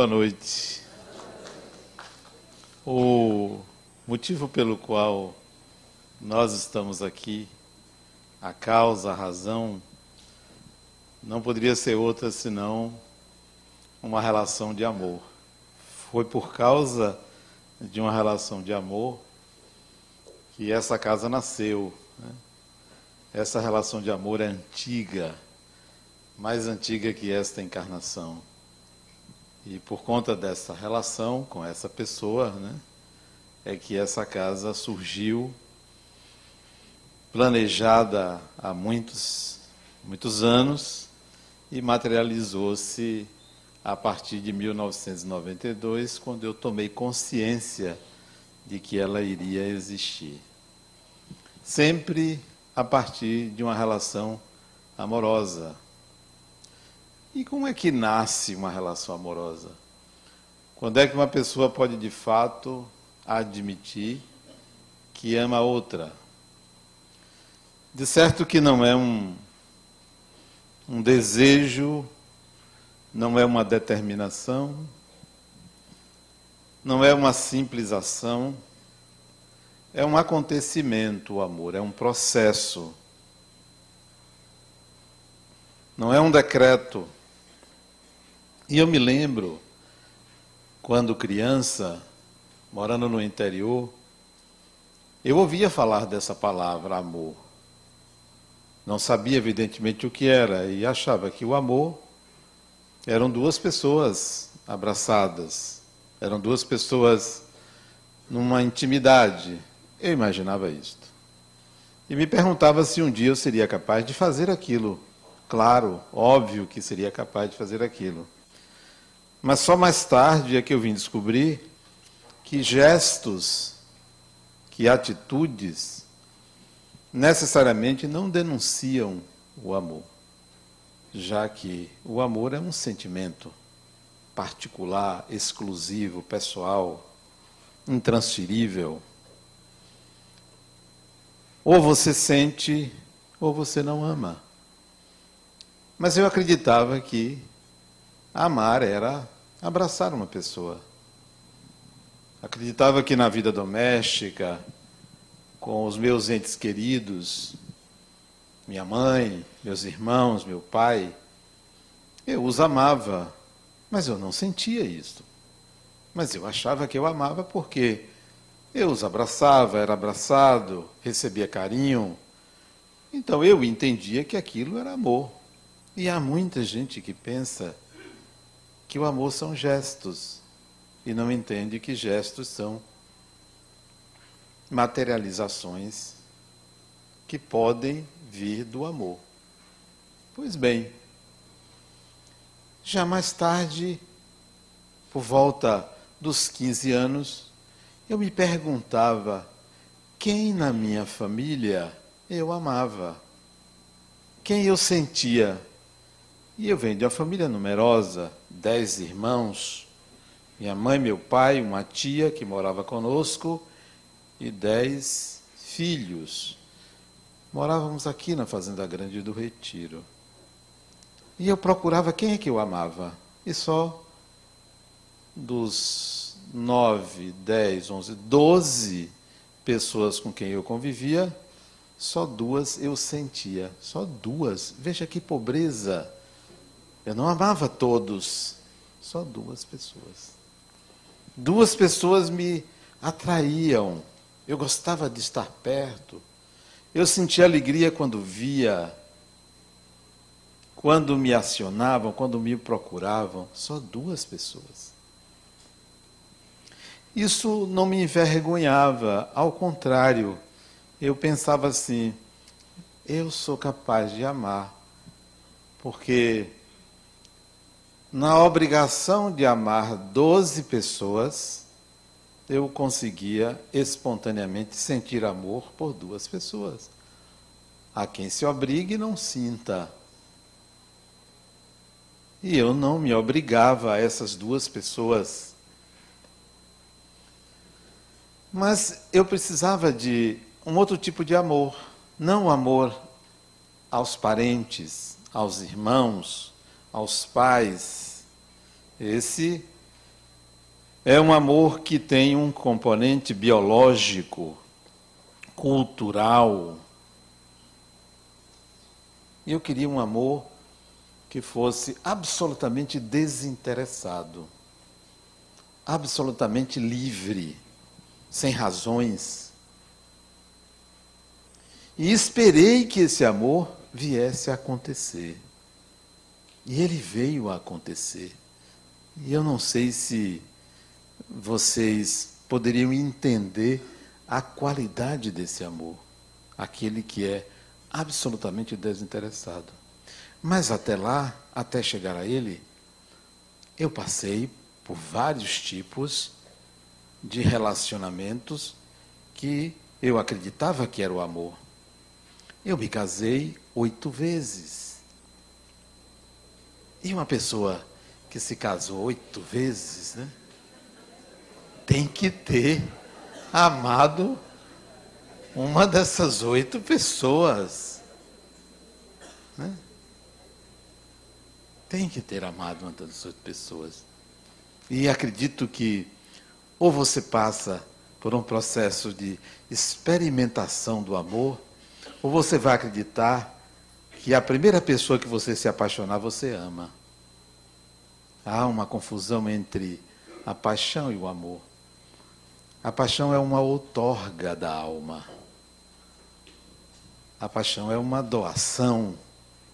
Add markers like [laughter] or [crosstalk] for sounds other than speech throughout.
Boa noite. O motivo pelo qual nós estamos aqui, a causa, a razão, não poderia ser outra senão uma relação de amor. Foi por causa de uma relação de amor que essa casa nasceu. Né? Essa relação de amor é antiga, mais antiga que esta encarnação. E por conta dessa relação com essa pessoa, né, é que essa casa surgiu, planejada há muitos, muitos anos e materializou-se a partir de 1992, quando eu tomei consciência de que ela iria existir. Sempre a partir de uma relação amorosa, e como é que nasce uma relação amorosa? Quando é que uma pessoa pode de fato admitir que ama a outra? De certo que não é um, um desejo, não é uma determinação, não é uma simples ação, é um acontecimento o amor, é um processo. Não é um decreto e eu me lembro, quando criança, morando no interior, eu ouvia falar dessa palavra amor. Não sabia, evidentemente, o que era e achava que o amor eram duas pessoas abraçadas, eram duas pessoas numa intimidade. Eu imaginava isto. E me perguntava se um dia eu seria capaz de fazer aquilo. Claro, óbvio que seria capaz de fazer aquilo. Mas só mais tarde é que eu vim descobrir que gestos, que atitudes, necessariamente não denunciam o amor, já que o amor é um sentimento particular, exclusivo, pessoal, intransferível. Ou você sente, ou você não ama. Mas eu acreditava que Amar era abraçar uma pessoa. Acreditava que na vida doméstica, com os meus entes queridos, minha mãe, meus irmãos, meu pai, eu os amava, mas eu não sentia isso. Mas eu achava que eu amava porque eu os abraçava, era abraçado, recebia carinho. Então eu entendia que aquilo era amor. E há muita gente que pensa que o amor são gestos e não entende que gestos são materializações que podem vir do amor. Pois bem, já mais tarde, por volta dos 15 anos, eu me perguntava quem na minha família eu amava, quem eu sentia e eu venho de uma família numerosa, dez irmãos, minha mãe, meu pai, uma tia que morava conosco e dez filhos. Morávamos aqui na Fazenda Grande do Retiro. E eu procurava quem é que eu amava. E só dos nove, dez, onze, doze pessoas com quem eu convivia, só duas eu sentia. Só duas. Veja que pobreza. Eu não amava todos, só duas pessoas. Duas pessoas me atraíam. Eu gostava de estar perto. Eu sentia alegria quando via, quando me acionavam, quando me procuravam. Só duas pessoas. Isso não me envergonhava, ao contrário, eu pensava assim: eu sou capaz de amar, porque na obrigação de amar 12 pessoas, eu conseguia espontaneamente sentir amor por duas pessoas. A quem se obrigue, não sinta. E eu não me obrigava a essas duas pessoas. Mas eu precisava de um outro tipo de amor. Não amor aos parentes, aos irmãos, aos pais. Esse É um amor que tem um componente biológico, cultural. E eu queria um amor que fosse absolutamente desinteressado, absolutamente livre, sem razões. E esperei que esse amor viesse a acontecer. E ele veio a acontecer. E eu não sei se vocês poderiam entender a qualidade desse amor, aquele que é absolutamente desinteressado. Mas até lá, até chegar a ele, eu passei por vários tipos de relacionamentos que eu acreditava que era o amor. Eu me casei oito vezes. E uma pessoa que se casou oito vezes, né, tem que ter amado uma dessas oito pessoas. Né? Tem que ter amado uma dessas oito pessoas. E acredito que ou você passa por um processo de experimentação do amor, ou você vai acreditar que a primeira pessoa que você se apaixonar, você ama. Há uma confusão entre a paixão e o amor. A paixão é uma outorga da alma. A paixão é uma doação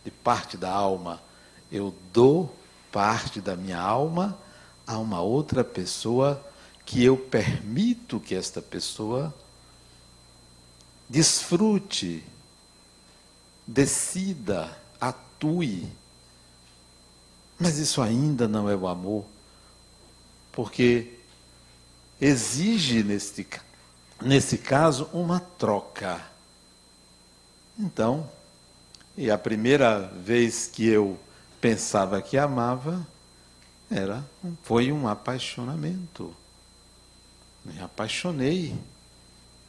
de parte da alma. Eu dou parte da minha alma a uma outra pessoa que eu permito que esta pessoa desfrute, decida, atue. Mas isso ainda não é o amor, porque exige, nesse, nesse caso, uma troca. Então, e a primeira vez que eu pensava que amava, era, foi um apaixonamento. Me apaixonei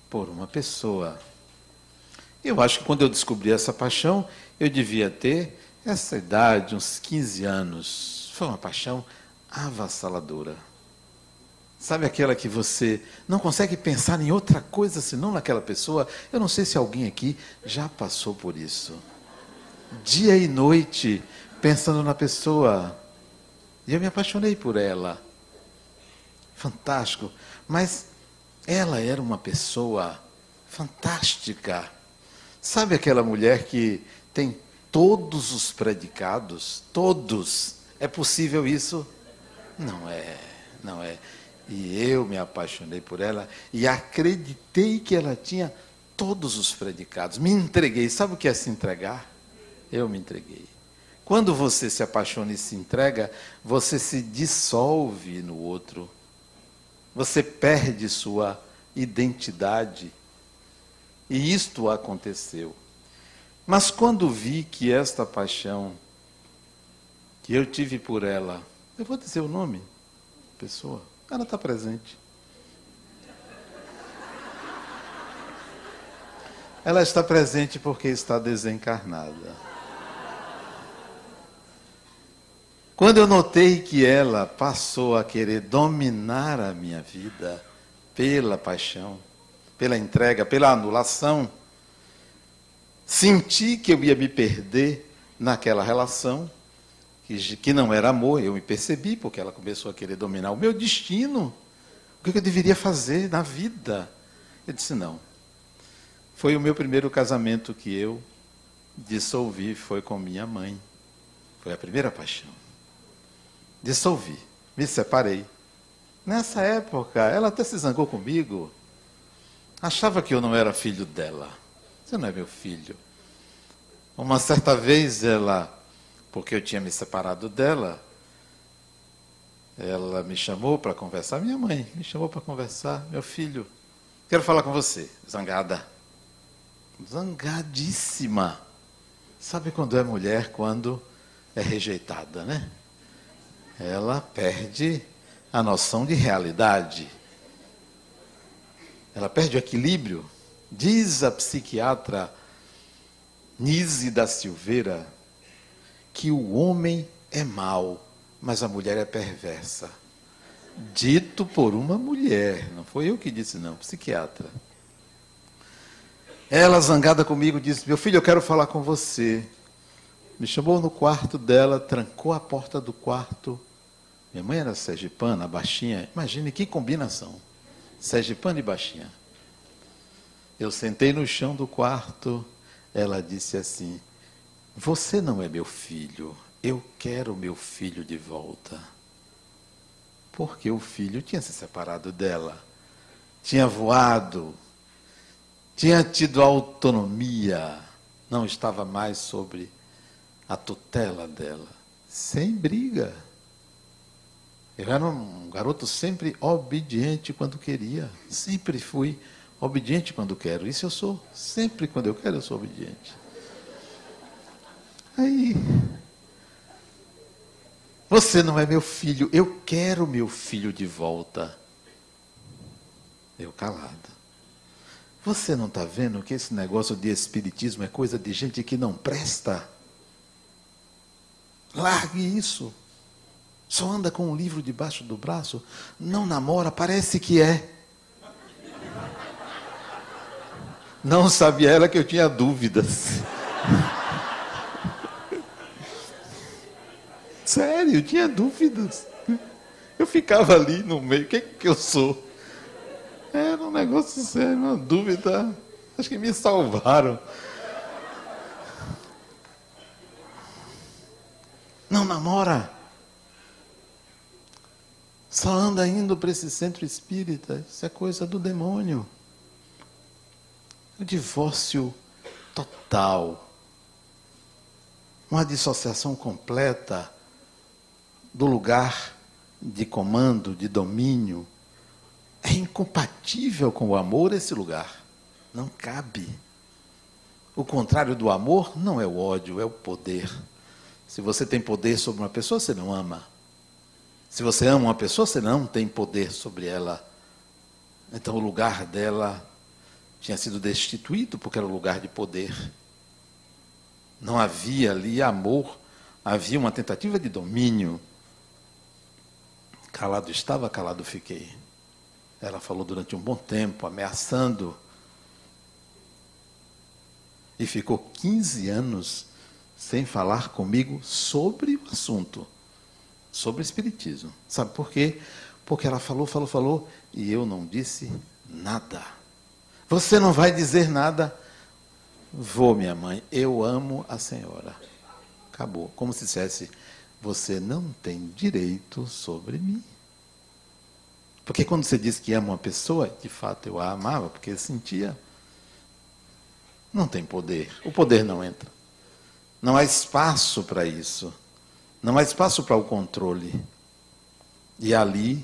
por uma pessoa. Eu acho que quando eu descobri essa paixão, eu devia ter essa idade, uns 15 anos. Foi uma paixão avassaladora. Sabe aquela que você não consegue pensar em outra coisa senão naquela pessoa? Eu não sei se alguém aqui já passou por isso. Dia e noite pensando na pessoa. E eu me apaixonei por ela. Fantástico. Mas ela era uma pessoa fantástica. Sabe aquela mulher que tem todos os predicados? Todos. É possível isso? Não é, não é. E eu me apaixonei por ela e acreditei que ela tinha todos os predicados. Me entreguei. Sabe o que é se entregar? Eu me entreguei. Quando você se apaixona e se entrega, você se dissolve no outro. Você perde sua identidade. E isto aconteceu. Mas quando vi que esta paixão que eu tive por ela, eu vou dizer o nome, pessoa, ela está presente. Ela está presente porque está desencarnada. Quando eu notei que ela passou a querer dominar a minha vida pela paixão, pela entrega, pela anulação, senti que eu ia me perder naquela relação, que, que não era amor, eu me percebi, porque ela começou a querer dominar o meu destino. O que eu deveria fazer na vida? Eu disse: não. Foi o meu primeiro casamento que eu dissolvi, foi com minha mãe. Foi a primeira paixão dissolvi, me separei. Nessa época, ela até se zangou comigo. Achava que eu não era filho dela. Você não é meu filho. Uma certa vez ela, porque eu tinha me separado dela, ela me chamou para conversar. Minha mãe me chamou para conversar. Meu filho, quero falar com você. Zangada. Zangadíssima. Sabe quando é mulher? Quando é rejeitada, né? ela perde a noção de realidade. Ela perde o equilíbrio. Diz a psiquiatra Nise da Silveira que o homem é mau, mas a mulher é perversa. Dito por uma mulher, não foi eu que disse, não, psiquiatra. Ela, zangada comigo, disse: Meu filho, eu quero falar com você. Me chamou no quarto dela, trancou a porta do quarto. Minha mãe era sergipana, baixinha. Imagine que combinação. Sergipana e baixinha. Eu sentei no chão do quarto. Ela disse assim: Você não é meu filho. Eu quero meu filho de volta. Porque o filho tinha se separado dela, tinha voado, tinha tido autonomia, não estava mais sobre a tutela dela, sem briga. Eu era um garoto sempre obediente quando queria, sempre fui obediente quando quero. Isso eu sou, sempre quando eu quero eu sou obediente. Aí, você não é meu filho, eu quero meu filho de volta. Eu calado. Você não está vendo que esse negócio de espiritismo é coisa de gente que não presta? Largue isso. Só anda com um livro debaixo do braço. Não namora, parece que é. Não sabia ela que eu tinha dúvidas. [laughs] Sério, eu tinha dúvidas. Eu ficava ali no meio, o que, que eu sou? Era um negócio sério, uma dúvida. Acho que me salvaram. Não namora. Só anda indo para esse centro espírita. Isso é coisa do demônio. O divórcio total. Uma dissociação completa do lugar de comando, de domínio. É incompatível com o amor esse lugar. Não cabe. O contrário do amor não é o ódio, é o poder. Se você tem poder sobre uma pessoa, você não ama. Se você ama uma pessoa, você não tem poder sobre ela. Então o lugar dela tinha sido destituído porque era o lugar de poder. Não havia ali amor, havia uma tentativa de domínio. Calado estava, calado fiquei. Ela falou durante um bom tempo, ameaçando. E ficou 15 anos sem falar comigo sobre o assunto, sobre o Espiritismo. Sabe por quê? Porque ela falou, falou, falou, e eu não disse nada. Você não vai dizer nada? Vou, minha mãe, eu amo a senhora. Acabou. Como se dissesse, você não tem direito sobre mim. Porque quando você diz que ama uma pessoa, de fato eu a amava, porque eu sentia. Não tem poder. O poder não entra. Não há espaço para isso. Não há espaço para o controle. E ali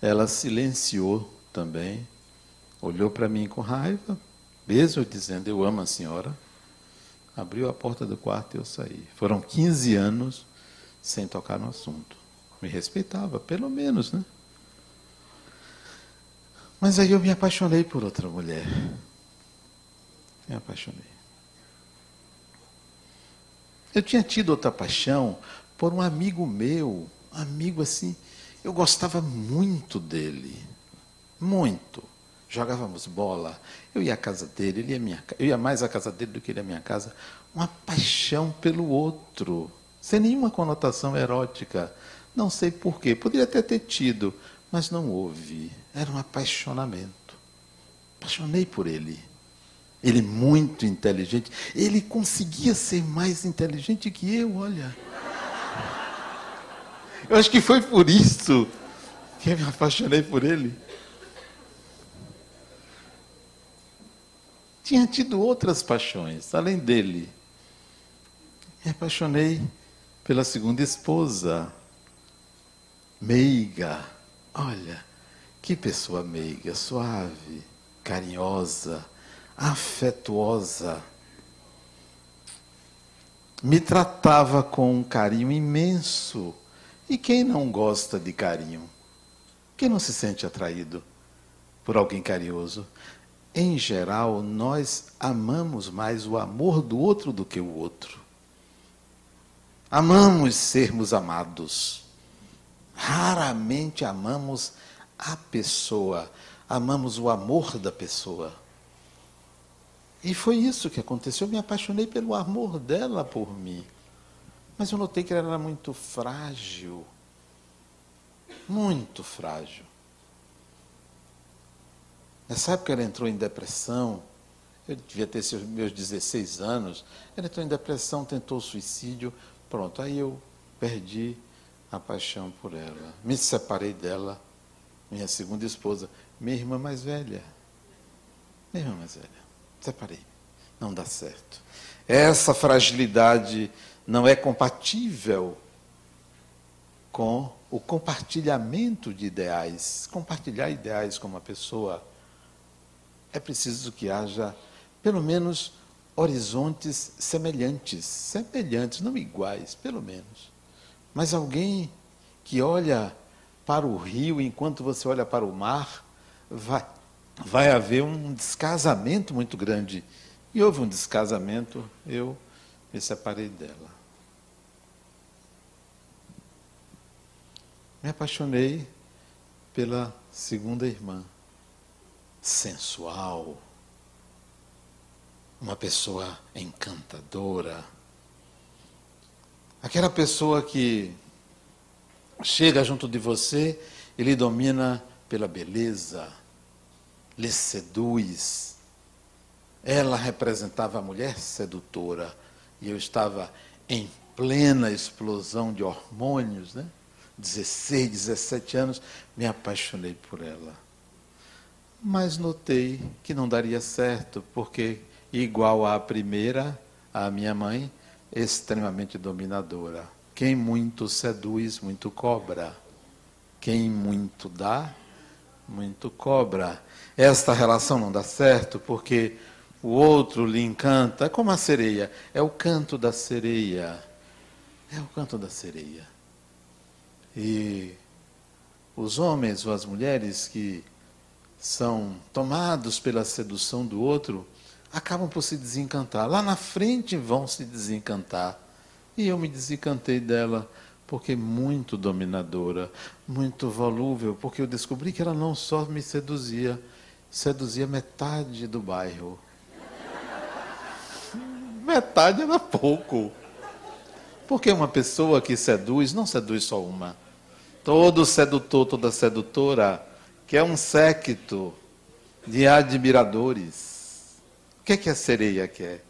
ela silenciou também, olhou para mim com raiva, mesmo dizendo: Eu amo a senhora. Abriu a porta do quarto e eu saí. Foram 15 anos sem tocar no assunto. Me respeitava, pelo menos, né? Mas aí eu me apaixonei por outra mulher. Me apaixonei. Eu tinha tido outra paixão por um amigo meu, amigo assim, eu gostava muito dele, muito. Jogávamos bola, eu ia à casa dele, ele ia minha, eu ia mais à casa dele do que ele à minha casa. Uma paixão pelo outro, sem nenhuma conotação erótica. Não sei porquê, poderia até ter tido, mas não houve. Era um apaixonamento. Apaixonei por ele. Ele muito inteligente. Ele conseguia ser mais inteligente que eu, olha. Eu acho que foi por isso que eu me apaixonei por ele. Tinha tido outras paixões, além dele. Me apaixonei pela segunda esposa, meiga. Olha, que pessoa meiga, suave, carinhosa afetuosa. Me tratava com um carinho imenso. E quem não gosta de carinho? Quem não se sente atraído por alguém carinhoso? Em geral, nós amamos mais o amor do outro do que o outro. Amamos sermos amados. Raramente amamos a pessoa, amamos o amor da pessoa. E foi isso que aconteceu. Eu me apaixonei pelo amor dela por mim. Mas eu notei que ela era muito frágil. Muito frágil. Nessa época ela entrou em depressão. Eu devia ter meus 16 anos. Ela entrou em depressão, tentou suicídio. Pronto, aí eu perdi a paixão por ela. Me separei dela, minha segunda esposa, minha irmã mais velha. Minha irmã mais velha. Separei. Não dá certo. Essa fragilidade não é compatível com o compartilhamento de ideais. Compartilhar ideais com uma pessoa é preciso que haja, pelo menos, horizontes semelhantes. Semelhantes, não iguais, pelo menos. Mas alguém que olha para o rio enquanto você olha para o mar, vai, vai haver um descasamento muito grande. E houve um descasamento, eu me separei dela. Me apaixonei pela segunda irmã, sensual, uma pessoa encantadora, aquela pessoa que chega junto de você e lhe domina pela beleza, lhe seduz. Ela representava a mulher sedutora e eu estava em plena explosão de hormônios, né? 16, 17 anos, me apaixonei por ela. Mas notei que não daria certo, porque, igual à primeira, a minha mãe, extremamente dominadora. Quem muito seduz, muito cobra. Quem muito dá, muito cobra. Esta relação não dá certo porque o outro lhe encanta, é como a sereia, é o canto da sereia. É o canto da sereia. E os homens ou as mulheres que são tomados pela sedução do outro acabam por se desencantar. Lá na frente vão se desencantar. E eu me desencantei dela porque muito dominadora, muito volúvel, porque eu descobri que ela não só me seduzia, seduzia metade do bairro. [laughs] metade era pouco. Porque uma pessoa que seduz, não seduz só uma. Todo sedutor, toda sedutora quer um séquito de admiradores. O que, é que a sereia quer?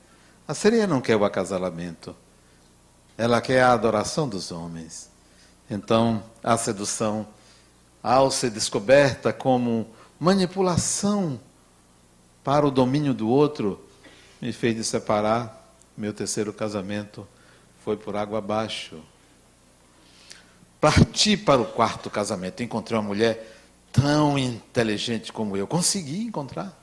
A sereia não quer o acasalamento. Ela quer a adoração dos homens. Então, a sedução, ao ser descoberta como manipulação para o domínio do outro, me fez de separar. Meu terceiro casamento foi por água abaixo. Parti para o quarto casamento. Encontrei uma mulher tão inteligente como eu. Consegui encontrar.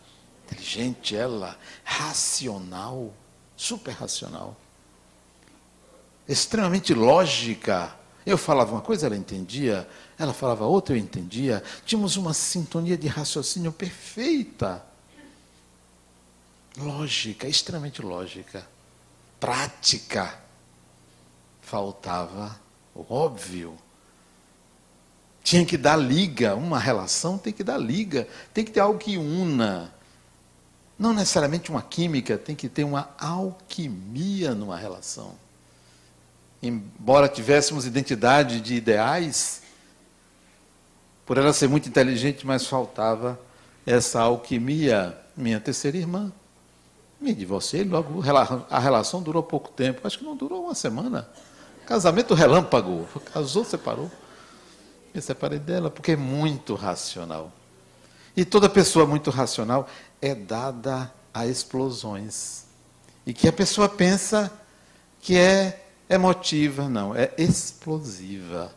Inteligente ela, racional, super racional. Extremamente lógica. Eu falava uma coisa, ela entendia. Ela falava outra, eu entendia. Tínhamos uma sintonia de raciocínio perfeita. Lógica, extremamente lógica. Prática. Faltava o óbvio. Tinha que dar liga, uma relação tem que dar liga, tem que ter algo que una. Não necessariamente uma química, tem que ter uma alquimia numa relação. Embora tivéssemos identidade de ideais, por ela ser muito inteligente, mas faltava essa alquimia. Minha terceira irmã. Me divorciei, logo a relação durou pouco tempo, acho que não durou uma semana. Casamento relâmpago, casou, separou. Me separei dela porque é muito racional. E toda pessoa muito racional é dada a explosões. E que a pessoa pensa que é emotiva, não, é explosiva.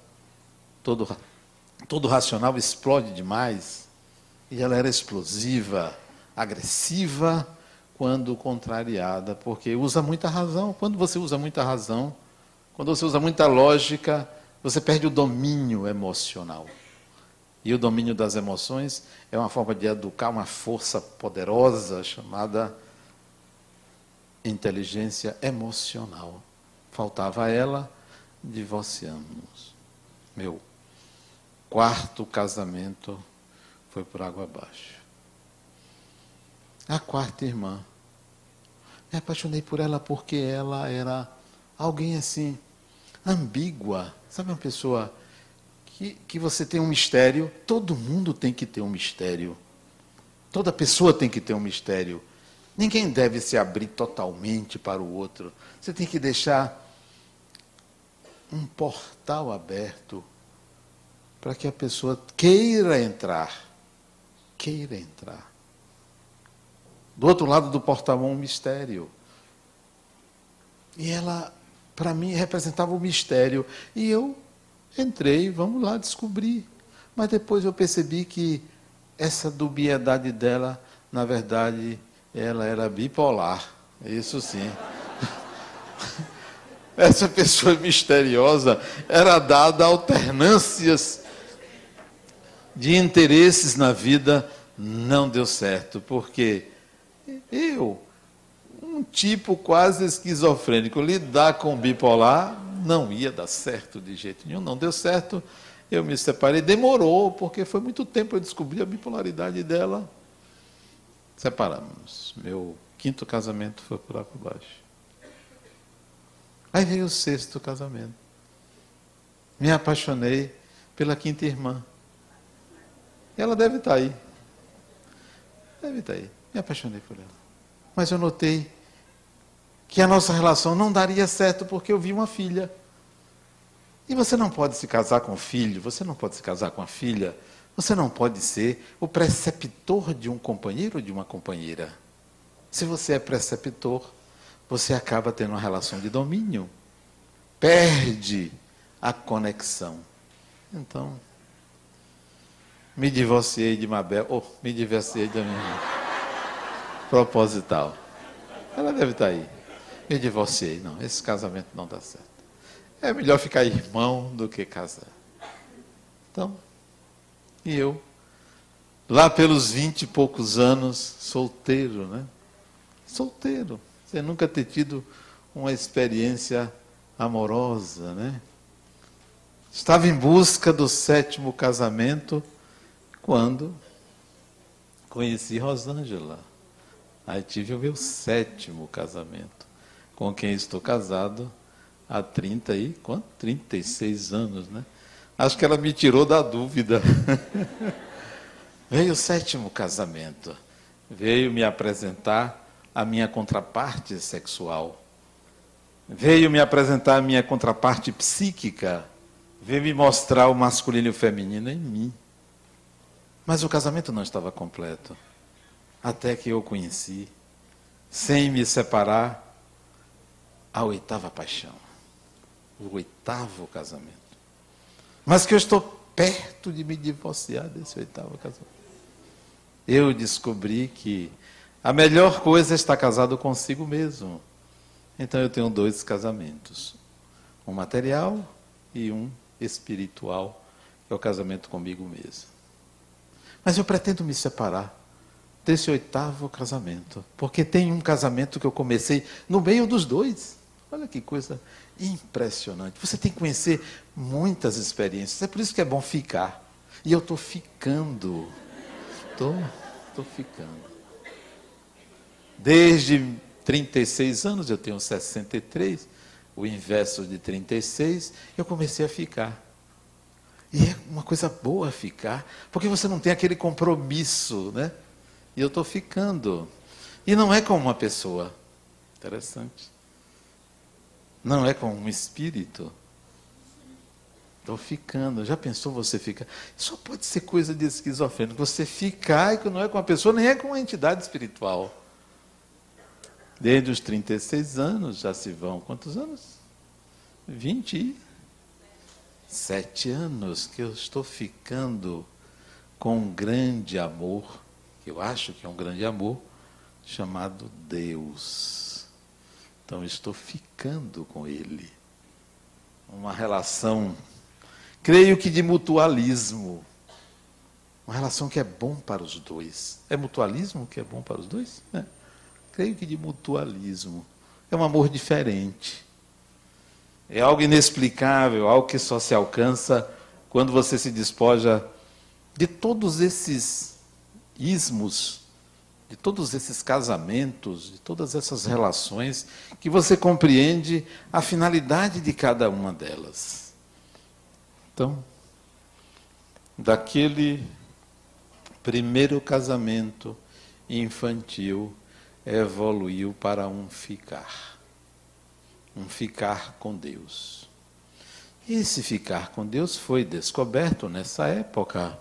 Todo, todo racional explode demais. E ela era explosiva, agressiva, quando contrariada, porque usa muita razão. Quando você usa muita razão, quando você usa muita lógica, você perde o domínio emocional. E o domínio das emoções é uma forma de educar uma força poderosa chamada inteligência emocional. Faltava ela, divorciamos. Meu quarto casamento foi por água abaixo. A quarta irmã. Me apaixonei por ela porque ela era alguém assim, ambígua. Sabe uma pessoa que, que você tem um mistério? Todo mundo tem que ter um mistério. Toda pessoa tem que ter um mistério. Ninguém deve se abrir totalmente para o outro. Você tem que deixar um portal aberto para que a pessoa queira entrar. Queira entrar. Do outro lado do portal um mistério. E ela, para mim, representava o um mistério. E eu entrei, vamos lá descobrir. Mas depois eu percebi que essa dubiedade dela, na verdade, ela era bipolar. Isso sim. [laughs] Essa pessoa misteriosa era dada alternâncias de interesses na vida, não deu certo, porque eu, um tipo quase esquizofrênico, lidar com bipolar não ia dar certo de jeito nenhum, não deu certo. Eu me separei, demorou, porque foi muito tempo eu descobri a bipolaridade dela. Separamos. Meu quinto casamento foi por lá por baixo. Aí veio o sexto casamento. Me apaixonei pela quinta irmã. Ela deve estar aí. Deve estar aí. Me apaixonei por ela. Mas eu notei que a nossa relação não daria certo porque eu vi uma filha. E você não pode se casar com o filho, você não pode se casar com a filha, você não pode ser o preceptor de um companheiro ou de uma companheira. Se você é preceptor, você acaba tendo uma relação de domínio. Perde a conexão. Então, me divorciei de Mabel, ou oh, me divorciei da minha irmã. Proposital. Ela deve estar aí. Me divorciei. Não, esse casamento não dá certo. É melhor ficar irmão do que casar. Então, e eu, lá pelos vinte e poucos anos, solteiro, né? Solteiro, sem nunca ter tido uma experiência amorosa, né? Estava em busca do sétimo casamento quando conheci Rosângela. Aí tive o meu sétimo casamento, com quem estou casado há 30 e quanto? 36 anos, né? Acho que ela me tirou da dúvida. [laughs] Veio o sétimo casamento. Veio me apresentar a minha contraparte sexual. Veio me apresentar a minha contraparte psíquica. Veio me mostrar o masculino e o feminino em mim. Mas o casamento não estava completo. Até que eu conheci, sem me separar, a oitava paixão. O oitavo casamento. Mas que eu estou perto de me divorciar desse oitavo casamento. Eu descobri que a melhor coisa é estar casado consigo mesmo. Então eu tenho dois casamentos: um material e um espiritual, que é o casamento comigo mesmo. Mas eu pretendo me separar desse oitavo casamento, porque tem um casamento que eu comecei no meio dos dois. Olha que coisa impressionante. Você tem que conhecer muitas experiências. É por isso que é bom ficar. E eu estou ficando. Estou tô ficando. Desde 36 anos, eu tenho 63, o inverso de 36, eu comecei a ficar. E é uma coisa boa ficar, porque você não tem aquele compromisso, né? E eu estou ficando. E não é com uma pessoa. Interessante. Não é com um espírito. Estou ficando. Já pensou você ficar? Só pode ser coisa de esquizofrênico. Você ficar e não é com uma pessoa, nem é com uma entidade espiritual. Desde os 36 anos já se vão. Quantos anos? 20 sete anos que eu estou ficando com um grande amor, que eu acho que é um grande amor, chamado Deus. Então estou ficando com Ele. Uma relação, creio que de mutualismo. Uma relação que é bom para os dois. É mutualismo que é bom para os dois? É. Creio que de mutualismo. É um amor diferente. É algo inexplicável, algo que só se alcança quando você se despoja de todos esses ismos, de todos esses casamentos, de todas essas relações, que você compreende a finalidade de cada uma delas. Então, daquele primeiro casamento infantil, evoluiu para um ficar. Um ficar com Deus. E esse ficar com Deus foi descoberto nessa época.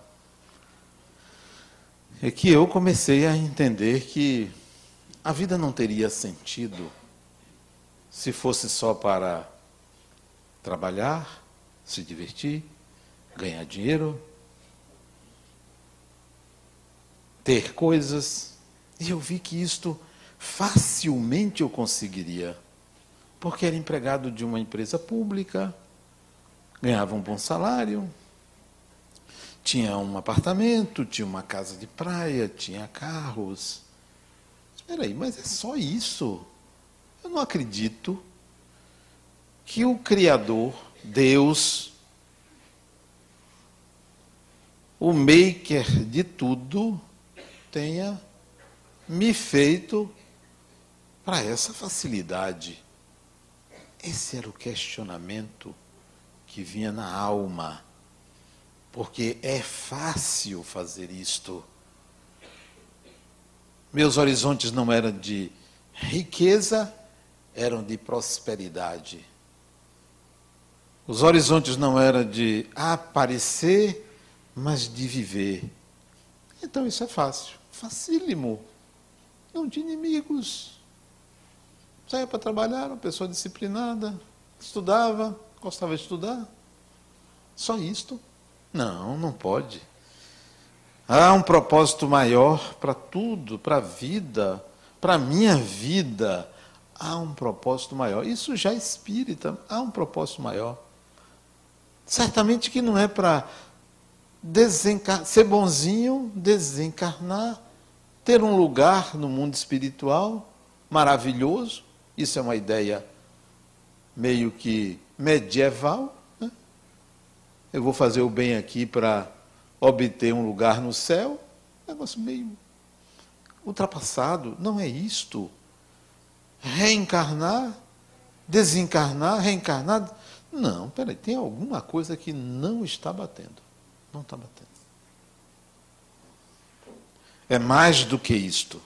É que eu comecei a entender que a vida não teria sentido se fosse só para trabalhar, se divertir, ganhar dinheiro, ter coisas. E eu vi que isto facilmente eu conseguiria, porque era empregado de uma empresa pública ganhava um bom salário, tinha um apartamento, tinha uma casa de praia, tinha carros. Espera aí, mas é só isso? Eu não acredito que o Criador, Deus, o maker de tudo, tenha me feito para essa facilidade. Esse era o questionamento que vinha na alma, porque é fácil fazer isto. Meus horizontes não eram de riqueza, eram de prosperidade. Os horizontes não eram de aparecer, mas de viver. Então isso é fácil, facílimo. Não tinha inimigos. Saía para trabalhar, uma pessoa disciplinada, estudava, Gostava de estudar? Só isto? Não, não pode. Há um propósito maior para tudo, para a vida, para a minha vida. Há um propósito maior. Isso já é espírita, há um propósito maior. Certamente que não é para ser bonzinho, desencarnar, ter um lugar no mundo espiritual maravilhoso. Isso é uma ideia meio que medieval. Né? Eu vou fazer o bem aqui para obter um lugar no céu. Negócio meio ultrapassado. Não é isto. Reencarnar, desencarnar, reencarnar. Não, peraí, tem alguma coisa que não está batendo. Não está batendo. É mais do que isto.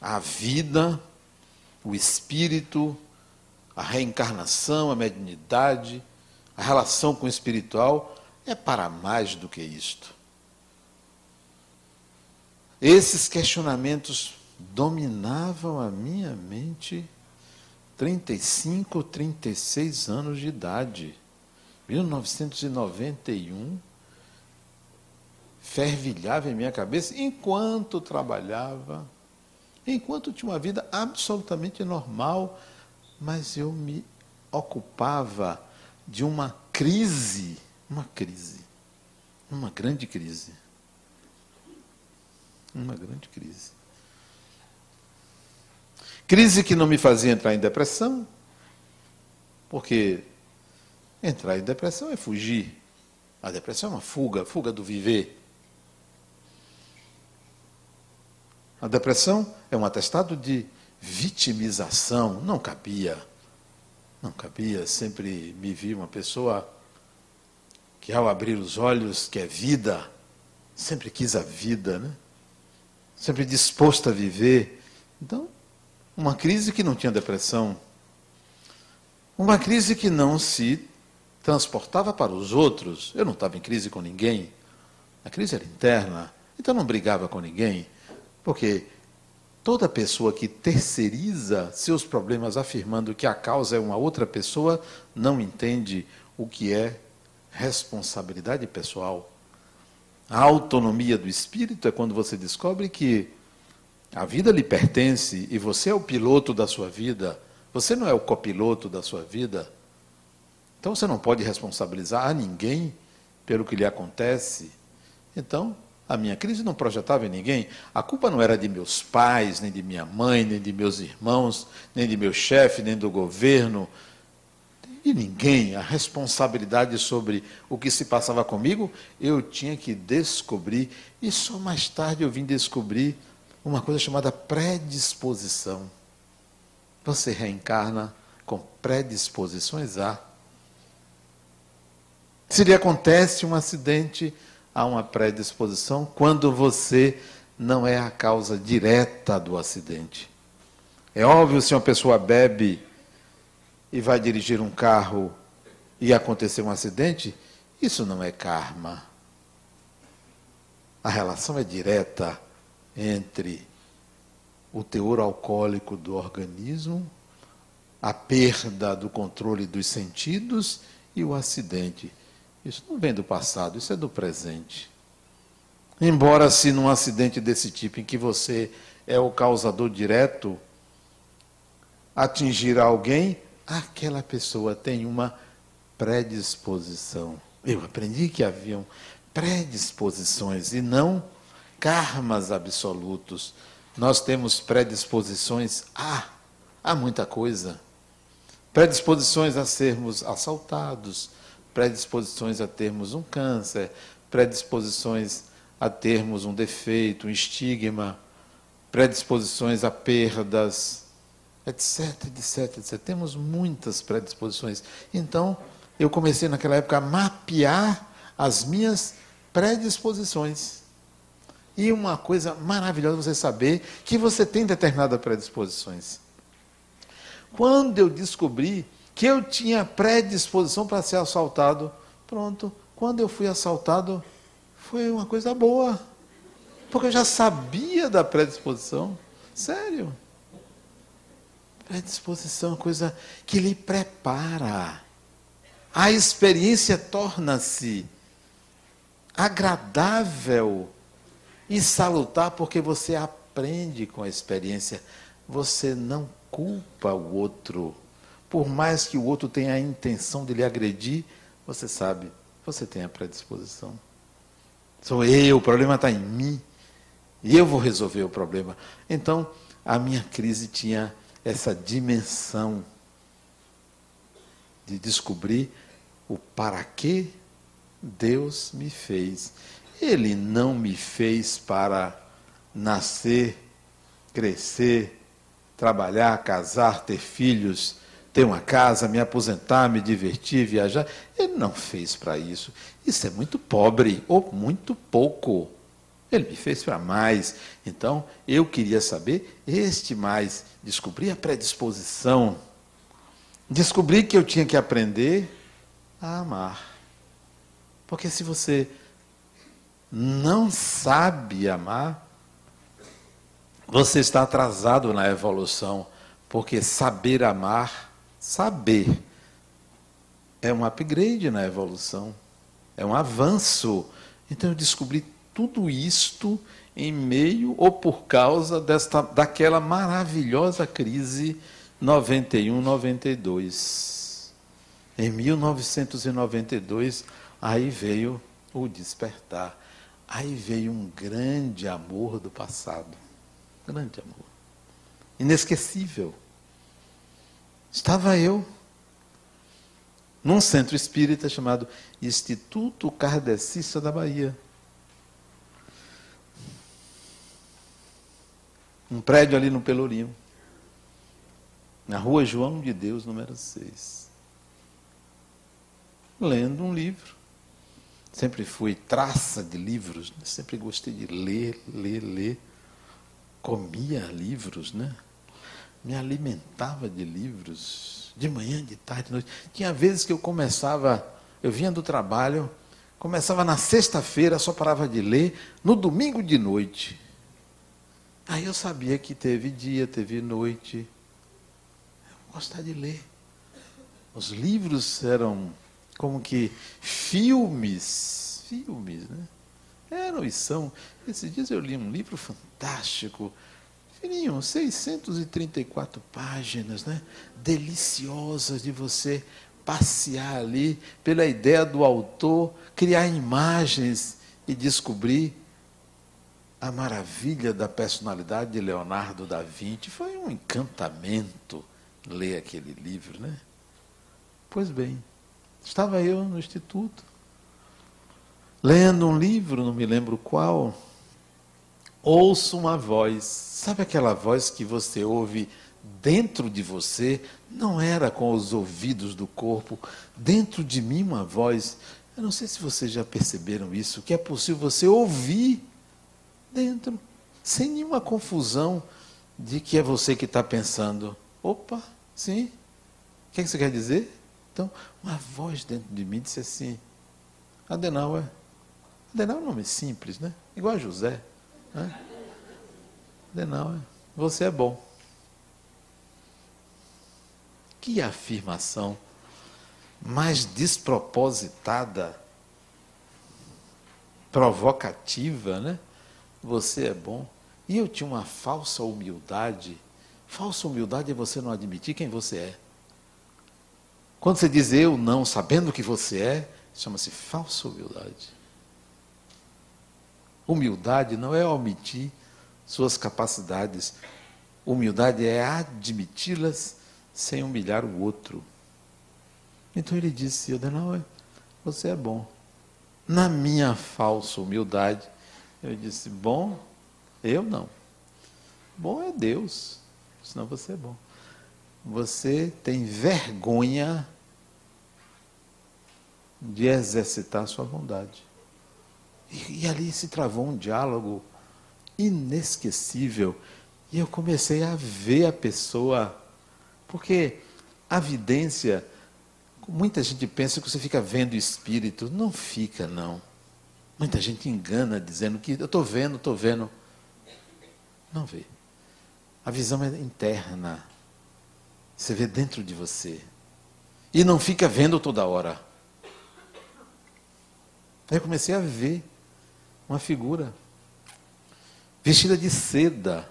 A vida, o espírito, a reencarnação, a mediunidade, a relação com o espiritual é para mais do que isto. Esses questionamentos dominavam a minha mente 35, 36 anos de idade. 1991 fervilhava em minha cabeça enquanto trabalhava, enquanto tinha uma vida absolutamente normal, mas eu me ocupava de uma crise, uma crise, uma grande crise. Uma grande crise. Crise que não me fazia entrar em depressão, porque entrar em depressão é fugir. A depressão é uma fuga, fuga do viver. A depressão é um atestado de vitimização não cabia. Não cabia. Sempre me vi uma pessoa que, ao abrir os olhos, quer vida, sempre quis a vida, né? sempre disposto a viver. Então, uma crise que não tinha depressão. Uma crise que não se transportava para os outros. Eu não estava em crise com ninguém. A crise era interna. Então não brigava com ninguém. Porque Toda pessoa que terceiriza seus problemas afirmando que a causa é uma outra pessoa não entende o que é responsabilidade pessoal. A autonomia do espírito é quando você descobre que a vida lhe pertence e você é o piloto da sua vida, você não é o copiloto da sua vida. Então você não pode responsabilizar a ninguém pelo que lhe acontece. Então, a minha crise não projetava em ninguém. A culpa não era de meus pais, nem de minha mãe, nem de meus irmãos, nem de meu chefe, nem do governo. e ninguém, a responsabilidade sobre o que se passava comigo, eu tinha que descobrir. E só mais tarde eu vim descobrir uma coisa chamada predisposição. Você reencarna com predisposições a. Se lhe acontece um acidente, há uma predisposição quando você não é a causa direta do acidente. É óbvio se uma pessoa bebe e vai dirigir um carro e acontecer um acidente, isso não é karma. A relação é direta entre o teor alcoólico do organismo, a perda do controle dos sentidos e o acidente. Isso não vem do passado, isso é do presente. Embora se num acidente desse tipo em que você é o causador direto, atingir alguém, aquela pessoa tem uma predisposição. Eu aprendi que haviam predisposições e não karmas absolutos. Nós temos predisposições a, a muita coisa. Predisposições a sermos assaltados, predisposições a termos um câncer, predisposições a termos um defeito, um estigma, predisposições a perdas, etc, etc, etc. Temos muitas predisposições. Então, eu comecei naquela época a mapear as minhas predisposições. E uma coisa maravilhosa você saber que você tem determinadas predisposições. Quando eu descobri que eu tinha predisposição para ser assaltado, pronto, quando eu fui assaltado, foi uma coisa boa. Porque eu já sabia da predisposição. Sério. Predisposição é uma coisa que lhe prepara. A experiência torna-se agradável e salutar porque você aprende com a experiência. Você não culpa o outro. Por mais que o outro tenha a intenção de lhe agredir, você sabe, você tem a predisposição. Sou eu, o problema está em mim. E eu vou resolver o problema. Então, a minha crise tinha essa dimensão de descobrir o para que Deus me fez. Ele não me fez para nascer, crescer, trabalhar, casar, ter filhos, ter uma casa, me aposentar, me divertir, viajar. Ele não fez para isso. Isso é muito pobre ou muito pouco. Ele me fez para mais. Então, eu queria saber este mais. Descobri a predisposição. Descobri que eu tinha que aprender a amar. Porque se você não sabe amar, você está atrasado na evolução. Porque saber amar, saber, é um upgrade na evolução. É um avanço. Então eu descobri tudo isto em meio ou por causa desta, daquela maravilhosa crise 91-92. Em 1992, aí veio o despertar. Aí veio um grande amor do passado. Grande amor. Inesquecível. Estava eu num centro espírita chamado Instituto Kardecista da Bahia. Um prédio ali no Pelourinho. Na rua João de Deus, número 6. Lendo um livro. Sempre fui traça de livros, né? sempre gostei de ler, ler, ler. Comia livros, né? Me alimentava de livros, de manhã, de tarde, de noite. Tinha vezes que eu começava, eu vinha do trabalho, começava na sexta-feira, só parava de ler, no domingo de noite. Aí eu sabia que teve dia, teve noite. Eu gostava de ler. Os livros eram como que filmes, filmes, né? Eram e são. Esses dias eu li um livro fantástico, fininho, 634 páginas, né? Deliciosas de você passear ali pela ideia do autor, criar imagens e descobrir a maravilha da personalidade de Leonardo da Vinci. Foi um encantamento ler aquele livro, né? Pois bem, estava eu no instituto, lendo um livro, não me lembro qual, ouço uma voz. Sabe aquela voz que você ouve dentro de você? Não era com os ouvidos do corpo, dentro de mim uma voz. Eu não sei se vocês já perceberam isso, que é possível você ouvir dentro, sem nenhuma confusão de que é você que está pensando. Opa, sim. O que, é que você quer dizer? Então, uma voz dentro de mim disse assim: Adenauer. Adenauer é um nome simples, né? Igual a José. Né? Adenauer, você é bom. Que afirmação mais despropositada, provocativa, né? Você é bom. E eu tinha uma falsa humildade. Falsa humildade é você não admitir quem você é. Quando você diz eu não, sabendo que você é, chama-se falsa humildade. Humildade não é omitir suas capacidades. Humildade é admiti-las sem humilhar o outro. Então ele disse, Adenauer, você é bom. Na minha falsa humildade, eu disse, bom, eu não. Bom é Deus, senão você é bom você tem vergonha de exercitar sua bondade. E, e, ali se travou um diálogo inesquecível. E eu comecei a ver a pessoa. Porque a vidência, muita gente pensa que você fica vendo o espírito. Não fica, não. Muita gente engana dizendo que eu estou vendo, estou vendo. Não vê. A visão é interna. Você vê dentro de você. E não fica vendo toda hora. Aí eu comecei a ver uma figura vestida de seda.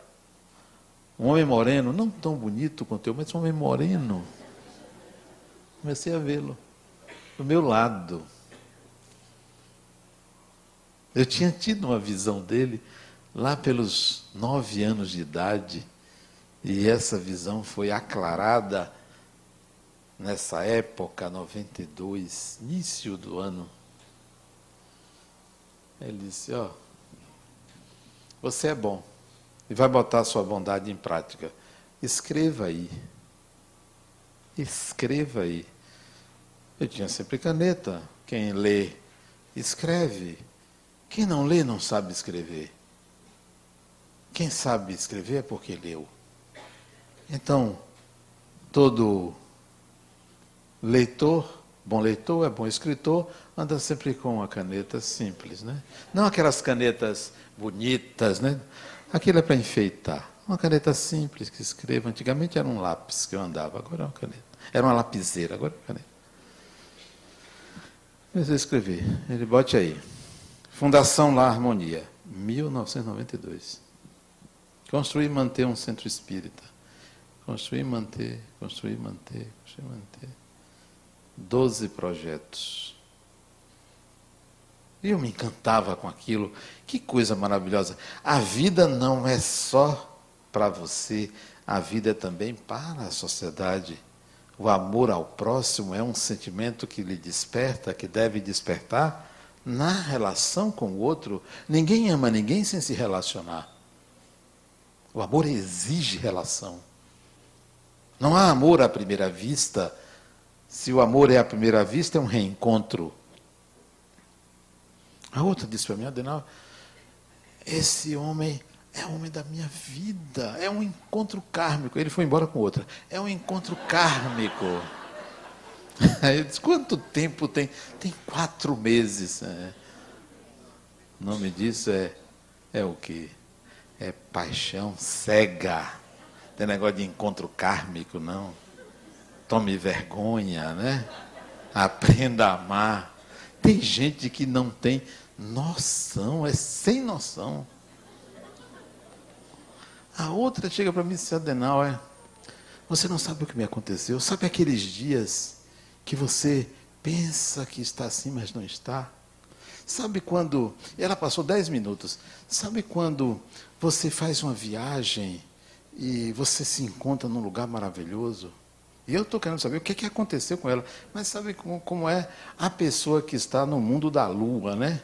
Um homem moreno, não tão bonito quanto eu, mas um homem moreno. Comecei a vê-lo do meu lado. Eu tinha tido uma visão dele lá pelos nove anos de idade. E essa visão foi aclarada nessa época, 92, início do ano. Ele disse: Ó, você é bom e vai botar a sua bondade em prática. Escreva aí. Escreva aí. Eu tinha sempre caneta. Quem lê, escreve. Quem não lê, não sabe escrever. Quem sabe escrever é porque leu. Então, todo leitor, bom leitor, é bom escritor, anda sempre com uma caneta simples, né? Não aquelas canetas bonitas, né? Aquilo é para enfeitar. Uma caneta simples que escreva. Antigamente era um lápis que eu andava, agora é uma caneta. Era uma lapiseira, agora é uma caneta. Mas eu escrevi. Ele bote aí. Fundação La Harmonia, 1992. Construir e manter um centro espírita. Construir e manter, construir e manter, construir e manter. Doze projetos. Eu me encantava com aquilo. Que coisa maravilhosa. A vida não é só para você, a vida é também para a sociedade. O amor ao próximo é um sentimento que lhe desperta, que deve despertar na relação com o outro. Ninguém ama ninguém sem se relacionar. O amor exige relação. Não há amor à primeira vista. Se o amor é à primeira vista, é um reencontro. A outra disse para mim, Adenal, esse homem é o homem da minha vida. É um encontro kármico. Ele foi embora com outra. É um encontro kármico. [laughs] Aí eu disse, quanto tempo tem? Tem quatro meses. É. O nome disso é, é o que? É paixão cega tem negócio de encontro kármico, não. Tome vergonha, né? Aprenda a amar. Tem gente que não tem noção, é sem noção. A outra chega para mim e diz, Adenal, é, você não sabe o que me aconteceu? Sabe aqueles dias que você pensa que está assim, mas não está? Sabe quando. Ela passou dez minutos. Sabe quando você faz uma viagem e você se encontra num lugar maravilhoso E eu estou querendo saber o que, que aconteceu com ela. Mas sabe como, como é a pessoa que está no mundo da lua, né?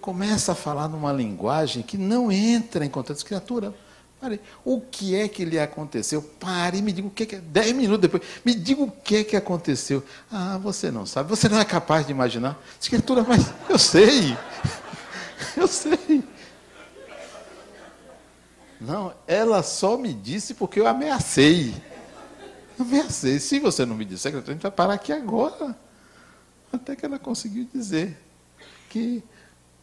Começa a falar numa linguagem que não entra em contato. Criatura, pare, o que é que lhe aconteceu? Pare, me diga o que, que é. Dez minutos depois, me diga o que é que aconteceu. Ah, você não sabe, você não é capaz de imaginar. Criatura, mas eu sei. [laughs] Eu sei. Não, ela só me disse porque eu ameacei. [laughs] Eu ameacei. Se você não me disser, a gente vai parar aqui agora. Até que ela conseguiu dizer que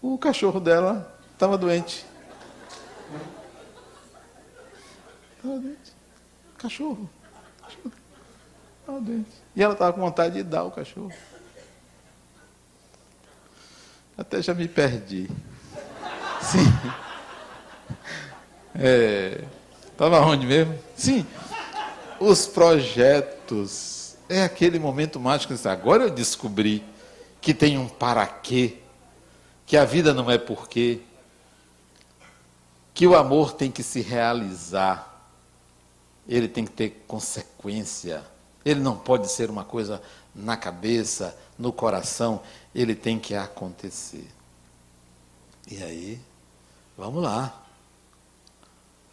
o cachorro dela estava doente. Estava doente. Cachorro. Estava doente. E ela estava com vontade de dar o cachorro. Até já me perdi. Sim. Estava é, onde mesmo? Sim. Os projetos. É aquele momento mágico. Agora eu descobri que tem um para quê. Que a vida não é por quê. Que o amor tem que se realizar. Ele tem que ter consequência. Ele não pode ser uma coisa na cabeça, no coração. Ele tem que acontecer. E aí, vamos lá.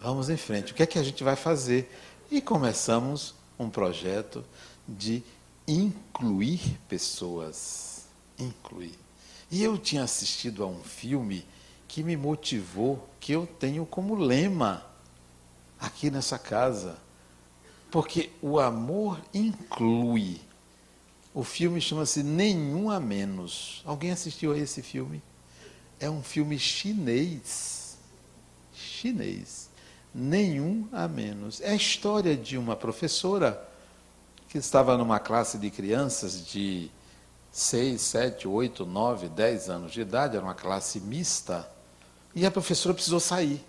Vamos em frente. O que é que a gente vai fazer? E começamos um projeto de incluir pessoas. Incluir. E eu tinha assistido a um filme que me motivou, que eu tenho como lema aqui nessa casa. Porque o amor inclui. O filme chama-se Nenhum a Menos. Alguém assistiu a esse filme? É um filme chinês. Chinês nenhum a menos. É a história de uma professora que estava numa classe de crianças de 6, 7, 8, 9, 10 anos de idade, era uma classe mista, e a professora precisou sair.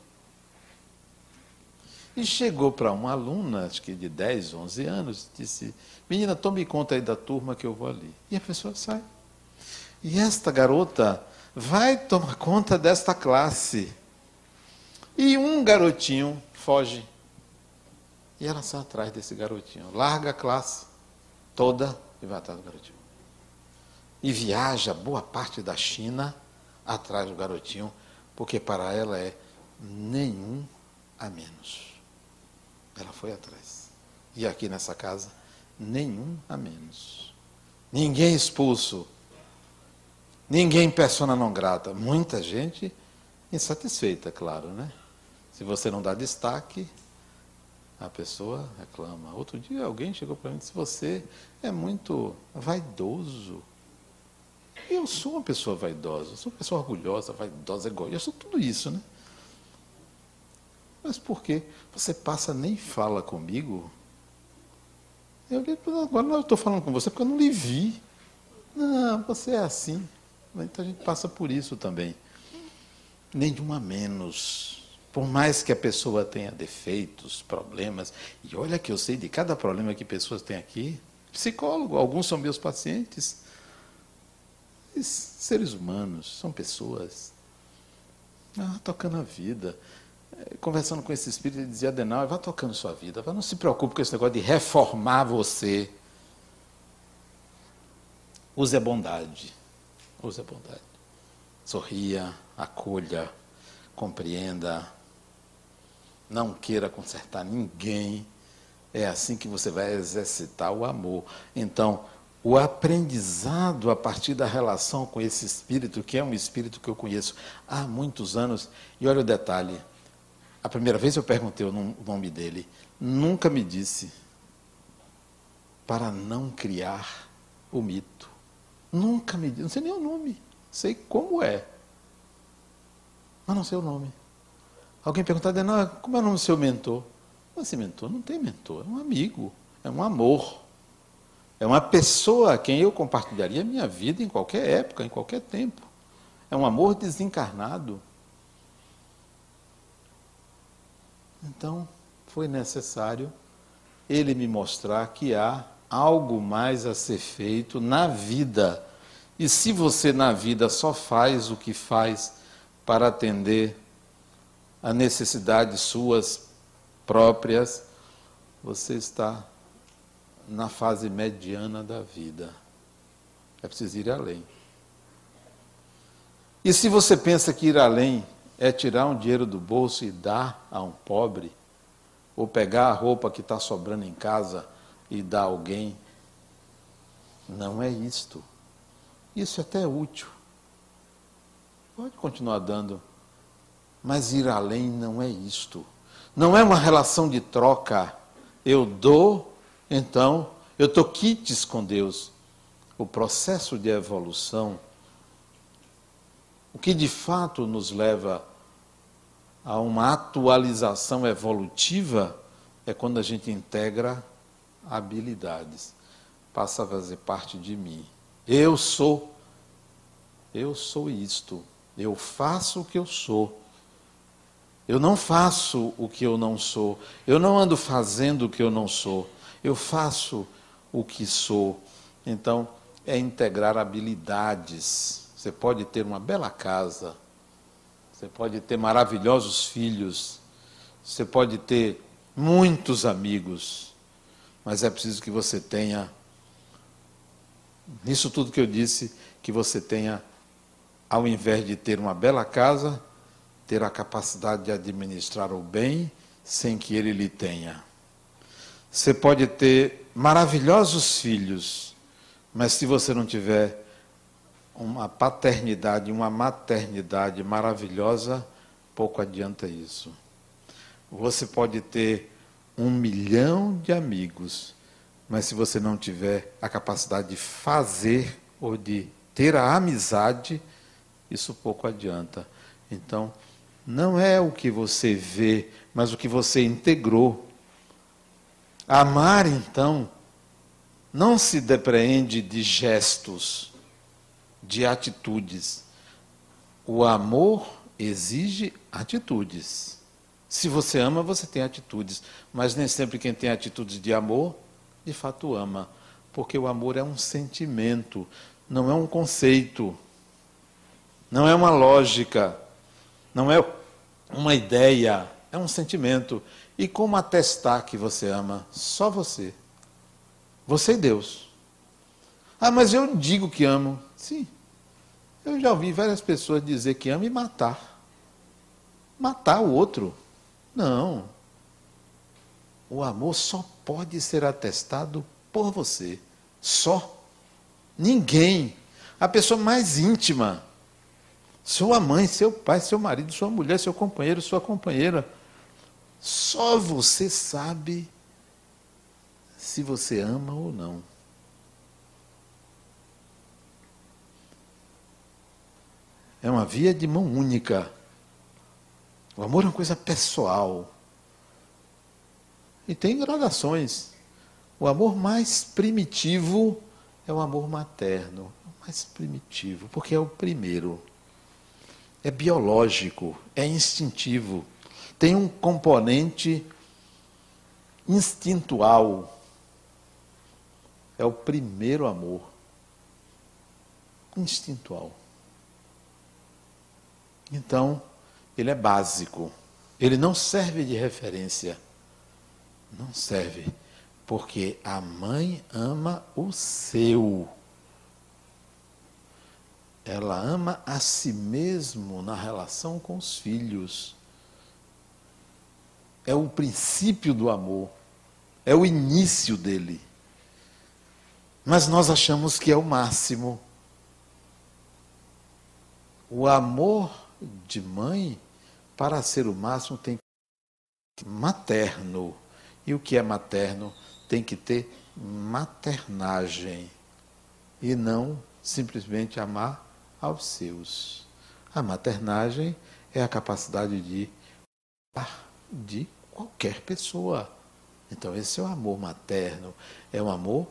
E chegou para uma aluna, acho que de 10, 11 anos, disse: Menina, tome conta aí da turma que eu vou ali. E a pessoa sai. E esta garota vai tomar conta desta classe. E um garotinho foge. E ela sai atrás desse garotinho. Larga a classe toda e vai atrás do garotinho. E viaja boa parte da China atrás do garotinho, porque para ela é nenhum a menos. Ela foi atrás. E aqui nessa casa, nenhum a menos. Ninguém expulso. Ninguém persona não grata. Muita gente insatisfeita, claro, né? Se você não dá destaque, a pessoa reclama. Outro dia alguém chegou para mim e disse: Você é muito vaidoso. Eu sou uma pessoa vaidosa, sou uma pessoa orgulhosa, vaidosa, egoísta, eu sou tudo isso, né? Mas por quê? Você passa nem fala comigo? Eu agora não estou falando com você porque eu não lhe vi. Não, você é assim. Então a gente passa por isso também. Nenhuma menos. Por mais que a pessoa tenha defeitos, problemas, e olha que eu sei de cada problema que pessoas têm aqui, psicólogo, alguns são meus pacientes, seres humanos, são pessoas. Ah, tocando a vida. É, conversando com esse espírito, ele dizia, Adenal, vá tocando sua vida, vá, não se preocupe com esse negócio de reformar você. Use a bondade. Use a bondade. Sorria, acolha, compreenda, não queira consertar ninguém. É assim que você vai exercitar o amor. Então, o aprendizado a partir da relação com esse espírito, que é um espírito que eu conheço há muitos anos, e olha o detalhe: a primeira vez eu perguntei o nome dele, nunca me disse para não criar o mito. Nunca me disse, não sei nem o nome, sei como é, mas não sei o nome. Alguém perguntar, não, como é o nome do seu mentor? Esse mentor não tem mentor, é um amigo, é um amor. É uma pessoa a quem eu compartilharia a minha vida em qualquer época, em qualquer tempo. É um amor desencarnado. Então, foi necessário ele me mostrar que há algo mais a ser feito na vida. E se você na vida só faz o que faz para atender a necessidades suas próprias, você está na fase mediana da vida. É preciso ir além. E se você pensa que ir além é tirar um dinheiro do bolso e dar a um pobre, ou pegar a roupa que está sobrando em casa e dar a alguém, não é isto. Isso é até útil. Pode continuar dando, mas ir além não é isto. Não é uma relação de troca. Eu dou, então eu estou quites com Deus. O processo de evolução, o que de fato nos leva a uma atualização evolutiva, é quando a gente integra habilidades. Passa a fazer parte de mim. Eu sou, eu sou isto. Eu faço o que eu sou. Eu não faço o que eu não sou. Eu não ando fazendo o que eu não sou. Eu faço o que sou. Então, é integrar habilidades. Você pode ter uma bela casa, você pode ter maravilhosos filhos, você pode ter muitos amigos, mas é preciso que você tenha, nisso tudo que eu disse, que você tenha, ao invés de ter uma bela casa, ter a capacidade de administrar o bem sem que ele lhe tenha. Você pode ter maravilhosos filhos, mas se você não tiver uma paternidade, uma maternidade maravilhosa, pouco adianta isso. Você pode ter um milhão de amigos, mas se você não tiver a capacidade de fazer ou de ter a amizade, isso pouco adianta. Então, não é o que você vê, mas o que você integrou. Amar, então, não se depreende de gestos, de atitudes. O amor exige atitudes. Se você ama, você tem atitudes. Mas nem sempre quem tem atitudes de amor, de fato ama. Porque o amor é um sentimento, não é um conceito, não é uma lógica, não é uma ideia, é um sentimento. E como atestar que você ama? Só você. Você e Deus. Ah, mas eu digo que amo. Sim. Eu já ouvi várias pessoas dizer que ama e matar. Matar o outro. Não. O amor só pode ser atestado por você. Só. Ninguém. A pessoa mais íntima. Sua mãe, seu pai, seu marido, sua mulher, seu companheiro, sua companheira. Só você sabe se você ama ou não. é uma via de mão única. O amor é uma coisa pessoal. E tem gradações. O amor mais primitivo é o amor materno. Mais primitivo, porque é o primeiro. É biológico, é instintivo. Tem um componente instintual. É o primeiro amor. Instintual. Então, ele é básico. Ele não serve de referência. Não serve. Porque a mãe ama o seu. Ela ama a si mesmo na relação com os filhos. É o princípio do amor. É o início dele. Mas nós achamos que é o máximo. O amor de mãe, para ser o máximo, tem que materno. E o que é materno? Tem que ter maternagem. E não simplesmente amar aos seus. A maternagem é a capacidade de amar de qualquer pessoa. Então, esse é o amor materno. É um amor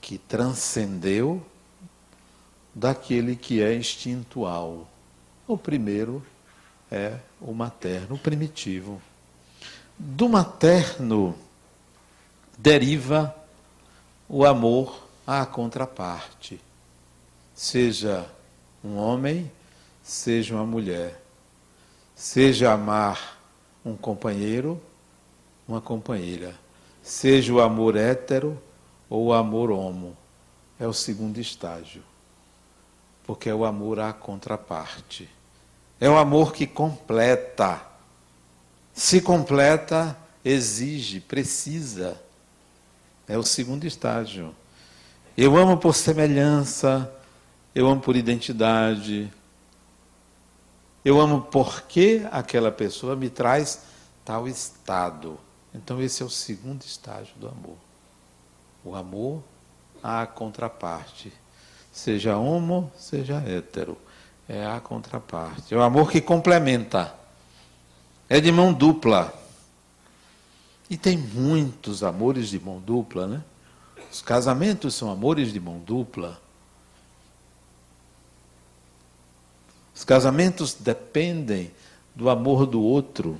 que transcendeu daquele que é instintual. O primeiro é o materno, primitivo. Do materno deriva o amor à contraparte, seja um homem, seja uma mulher, seja amar um companheiro, uma companheira, seja o amor hétero ou o amor homo. É o segundo estágio. Porque é o amor à contraparte. É o amor que completa. Se completa, exige, precisa. É o segundo estágio. Eu amo por semelhança, eu amo por identidade, eu amo porque aquela pessoa me traz tal estado. Então, esse é o segundo estágio do amor. O amor à contraparte. Seja homo, seja hétero. É a contraparte. É o amor que complementa. É de mão dupla. E tem muitos amores de mão dupla, né? Os casamentos são amores de mão dupla. Os casamentos dependem do amor do outro.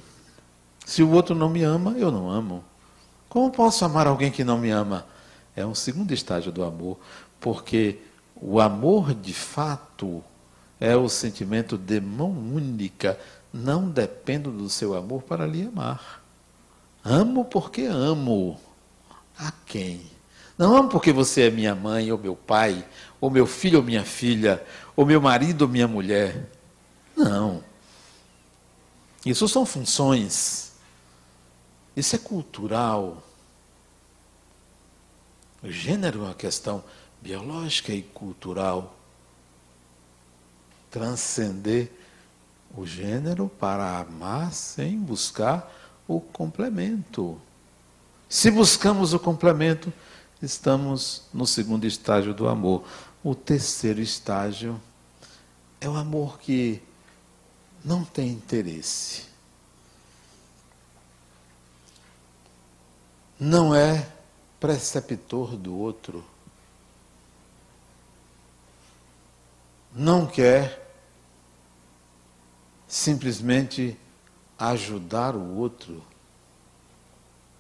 Se o outro não me ama, eu não amo. Como posso amar alguém que não me ama? É um segundo estágio do amor, porque o amor de fato é o sentimento de mão única. Não dependo do seu amor para lhe amar. Amo porque amo. A quem? Não amo porque você é minha mãe ou meu pai, ou meu filho ou minha filha, ou meu marido ou minha mulher. Não. Isso são funções. Isso é cultural. O gênero é uma questão biológica e cultural. Transcender o gênero para amar sem buscar o complemento. Se buscamos o complemento, estamos no segundo estágio do amor. O terceiro estágio é o amor que não tem interesse. Não é preceptor do outro. Não quer simplesmente ajudar o outro.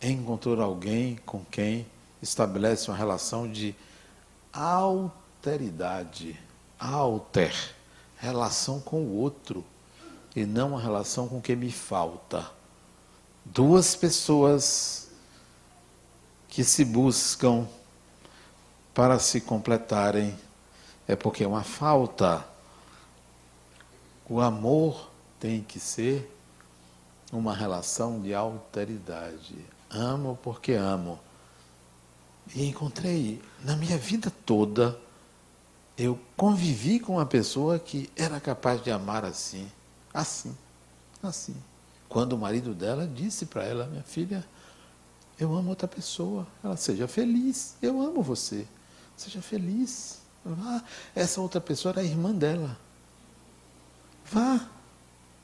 Encontrar alguém com quem estabelece uma relação de alteridade, alter, relação com o outro e não uma relação com o que me falta. Duas pessoas que se buscam para se completarem é porque é uma falta. O amor tem que ser uma relação de alteridade. Amo porque amo. E encontrei na minha vida toda, eu convivi com uma pessoa que era capaz de amar assim. Assim, assim. Quando o marido dela disse para ela, minha filha, eu amo outra pessoa. Ela, seja feliz, eu amo você. Seja feliz. Vá. Essa outra pessoa era a irmã dela. Vá,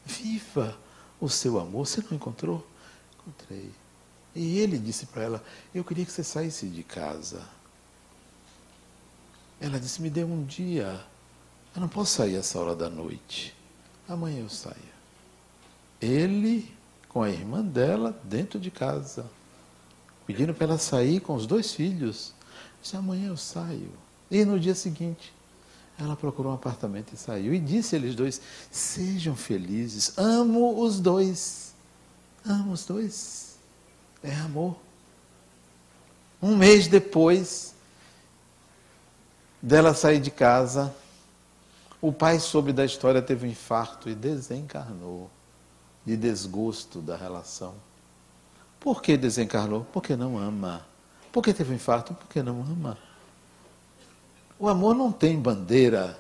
viva o seu amor. Você não encontrou? Encontrei. E ele disse para ela: Eu queria que você saísse de casa. Ela disse: Me dê um dia. Eu não posso sair essa hora da noite amanhã eu saia. Ele com a irmã dela dentro de casa, pedindo para ela sair com os dois filhos. Disse, amanhã eu saio. E no dia seguinte, ela procurou um apartamento e saiu. E disse eles dois: sejam felizes, amo os dois. Amo os dois. É amor. Um mês depois dela sair de casa, o pai soube da história, teve um infarto e desencarnou de desgosto da relação. Por que desencarnou? Porque não ama. Por que teve um infarto? Porque não ama. O amor não tem bandeira,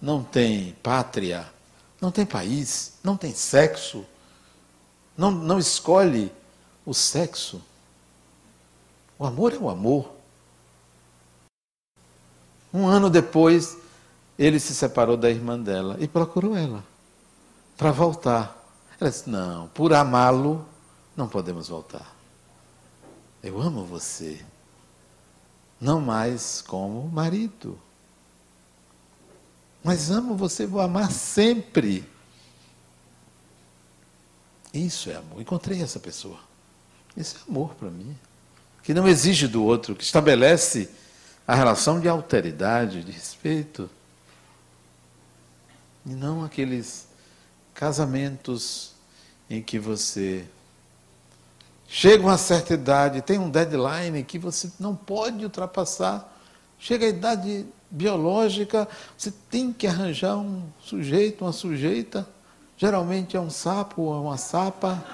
não tem pátria, não tem país, não tem sexo, não, não escolhe o sexo. O amor é o amor. Um ano depois, ele se separou da irmã dela e procurou ela para voltar. Ela disse: Não, por amá-lo, não podemos voltar. Eu amo você, não mais como marido. Mas amo você, vou amar sempre. Isso é amor. Encontrei essa pessoa. Isso é amor para mim. Que não exige do outro, que estabelece a relação de alteridade, de respeito. E não aqueles casamentos em que você Chega uma certa idade, tem um deadline que você não pode ultrapassar. Chega a idade biológica, você tem que arranjar um sujeito, uma sujeita. Geralmente é um sapo ou uma sapa.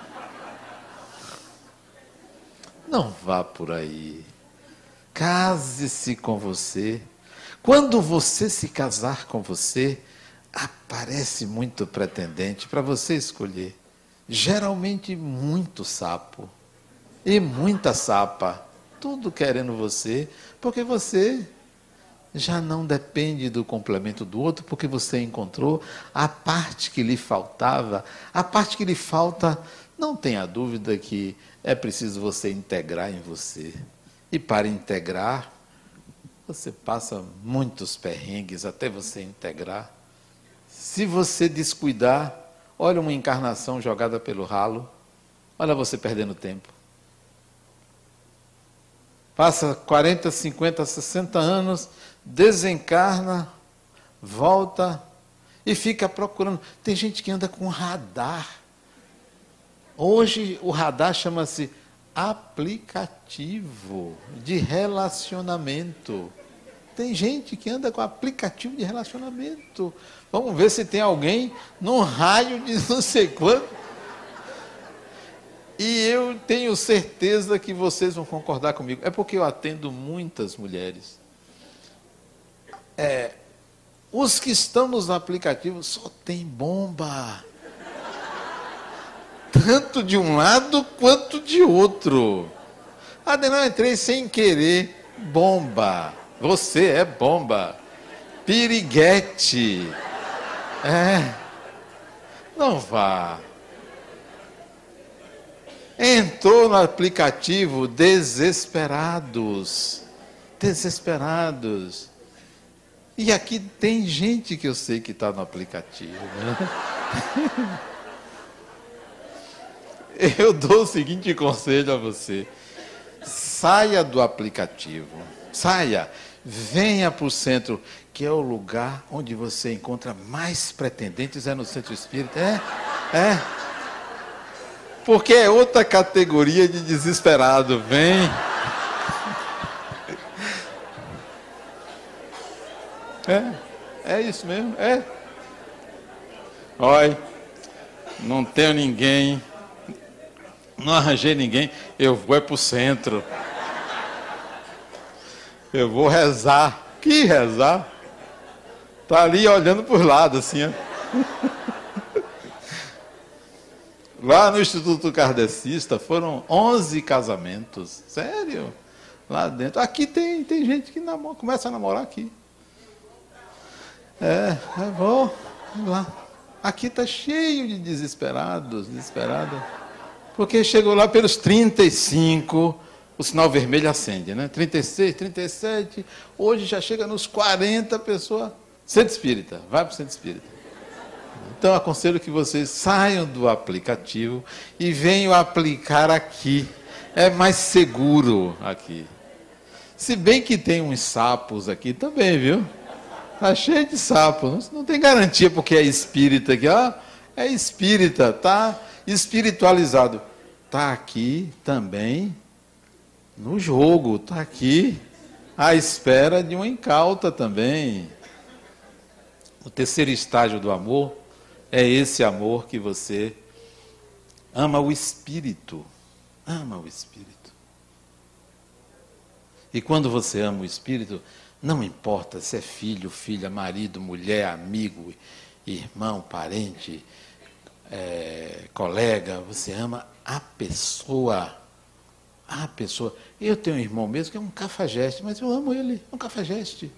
Não vá por aí. Case-se com você. Quando você se casar com você, aparece muito pretendente para você escolher. Geralmente muito sapo e muita sapa, tudo querendo você, porque você já não depende do complemento do outro, porque você encontrou a parte que lhe faltava, a parte que lhe falta, não tenha dúvida que é preciso você integrar em você. E para integrar, você passa muitos perrengues até você integrar. Se você descuidar, olha uma encarnação jogada pelo ralo, olha você perdendo tempo. Passa 40, 50, 60 anos, desencarna, volta e fica procurando. Tem gente que anda com radar. Hoje o radar chama-se aplicativo de relacionamento. Tem gente que anda com aplicativo de relacionamento. Vamos ver se tem alguém num raio de não sei quanto e eu tenho certeza que vocês vão concordar comigo. É porque eu atendo muitas mulheres. É, os que estão nos aplicativos só tem bomba. Tanto de um lado quanto de outro. Não, entrei sem querer. Bomba. Você é bomba. Piriguete. É. Não vá entrou no aplicativo desesperados. Desesperados. E aqui tem gente que eu sei que está no aplicativo. Né? [laughs] [laughs] Eu dou o seguinte conselho a você: saia do aplicativo, saia, venha para o centro, que é o lugar onde você encontra mais pretendentes, é no centro espírita. É, é. Porque é outra categoria de desesperado. Vem. [laughs] É, é isso mesmo, é. Olha, não tenho ninguém, não arranjei ninguém, eu vou é para o centro. Eu vou rezar. Que rezar? Tá ali olhando por lado, assim, ó. [laughs] Lá no Instituto Kardecista foram 11 casamentos. Sério? Lá dentro. Aqui tem, tem gente que namora, começa a namorar aqui. É, é bom. Vamos lá. Aqui está cheio de desesperados, desesperadas. Porque chegou lá pelos 35, o sinal vermelho acende, né? 36, 37, hoje já chega nos 40 pessoas. Centro espírita, vai para o centro espírita. Então, aconselho que vocês saiam do aplicativo e venham aplicar aqui. É mais seguro aqui. Se bem que tem uns sapos aqui também, viu? Tá cheio de sapos. Não tem garantia porque é espírita aqui. Ó, é espírita, tá espiritualizado. Tá aqui também no jogo, tá aqui à espera de uma incauta também. O terceiro estágio do amor é esse amor que você ama o Espírito. Ama o Espírito. E quando você ama o Espírito, não importa se é filho, filha, marido, mulher, amigo, irmão, parente, é, colega, você ama a pessoa. A pessoa. Eu tenho um irmão mesmo que é um cafajeste, mas eu amo ele, é um cafajeste.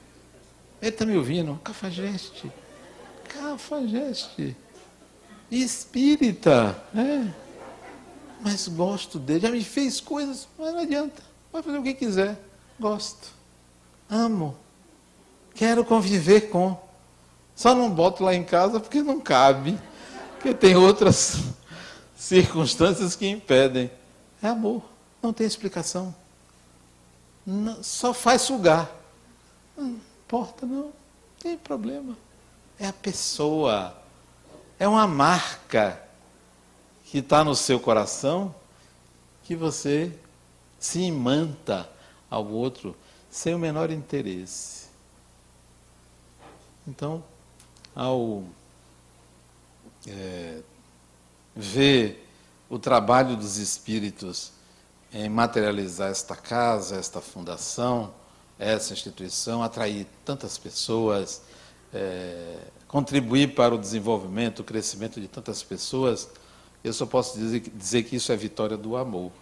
Ele está me ouvindo, um cafajeste. Cafajeste. Espírita. É. Mas gosto dele. Já me fez coisas, mas não adianta. Vai fazer o que quiser. Gosto. Amo. Quero conviver com. Só não boto lá em casa porque não cabe. Porque tem outras circunstâncias que impedem. É amor. Não tem explicação. Não, só faz sugar. Não importa, não. Não tem problema. É a pessoa. É uma marca que está no seu coração que você se imanta ao outro sem o menor interesse. Então, ao é, ver o trabalho dos espíritos em materializar esta casa, esta fundação, essa instituição, atrair tantas pessoas, é, contribuir para o desenvolvimento, o crescimento de tantas pessoas, eu só posso dizer, dizer que isso é vitória do amor.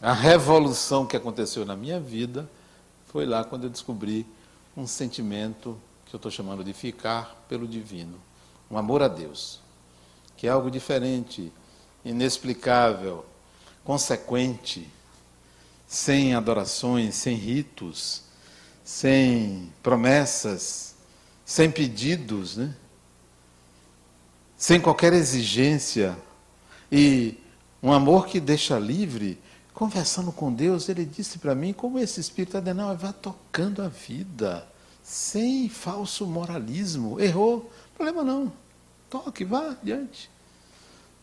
A revolução que aconteceu na minha vida foi lá quando eu descobri um sentimento que eu estou chamando de ficar pelo divino, um amor a Deus, que é algo diferente, inexplicável, consequente, sem adorações, sem ritos, sem promessas, sem pedidos, né? sem qualquer exigência. E um amor que deixa livre. Conversando com Deus, ele disse para mim como esse Espírito Adenal vai tocando a vida, sem falso moralismo. Errou, problema não. Toque, vá adiante.